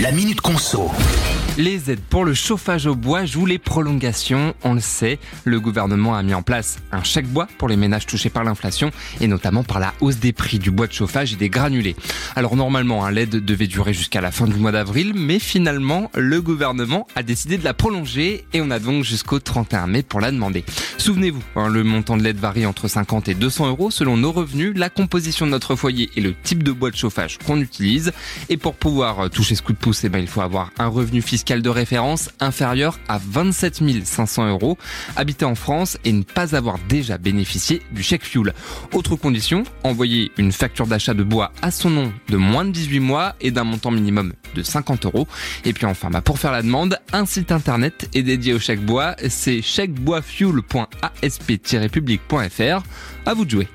La Minute Conso. Les aides pour le chauffage au bois jouent les prolongations, on le sait. Le gouvernement a mis en place un chèque bois pour les ménages touchés par l'inflation et notamment par la hausse des prix du bois de chauffage et des granulés. Alors normalement, l'aide devait durer jusqu'à la fin du mois d'avril, mais finalement, le gouvernement a décidé de la prolonger et on a donc jusqu'au 31 mai pour la demander. Souvenez-vous, hein, le montant de l'aide varie entre 50 et 200 euros selon nos revenus, la composition de notre foyer et le type de bois de chauffage qu'on utilise. Et pour pouvoir toucher ce coup de pouce, eh ben, il faut avoir un revenu fiscal de référence inférieur à 27 500 euros, habiter en France et ne pas avoir déjà bénéficié du chèque fuel. Autre condition, envoyer une facture d'achat de bois à son nom de moins de 18 mois et d'un montant minimum de 50 euros. Et puis enfin, bah, pour faire la demande, un site internet est dédié au chèque bois, c'est chèqueboisfuel.asp-public.fr. À vous de jouer.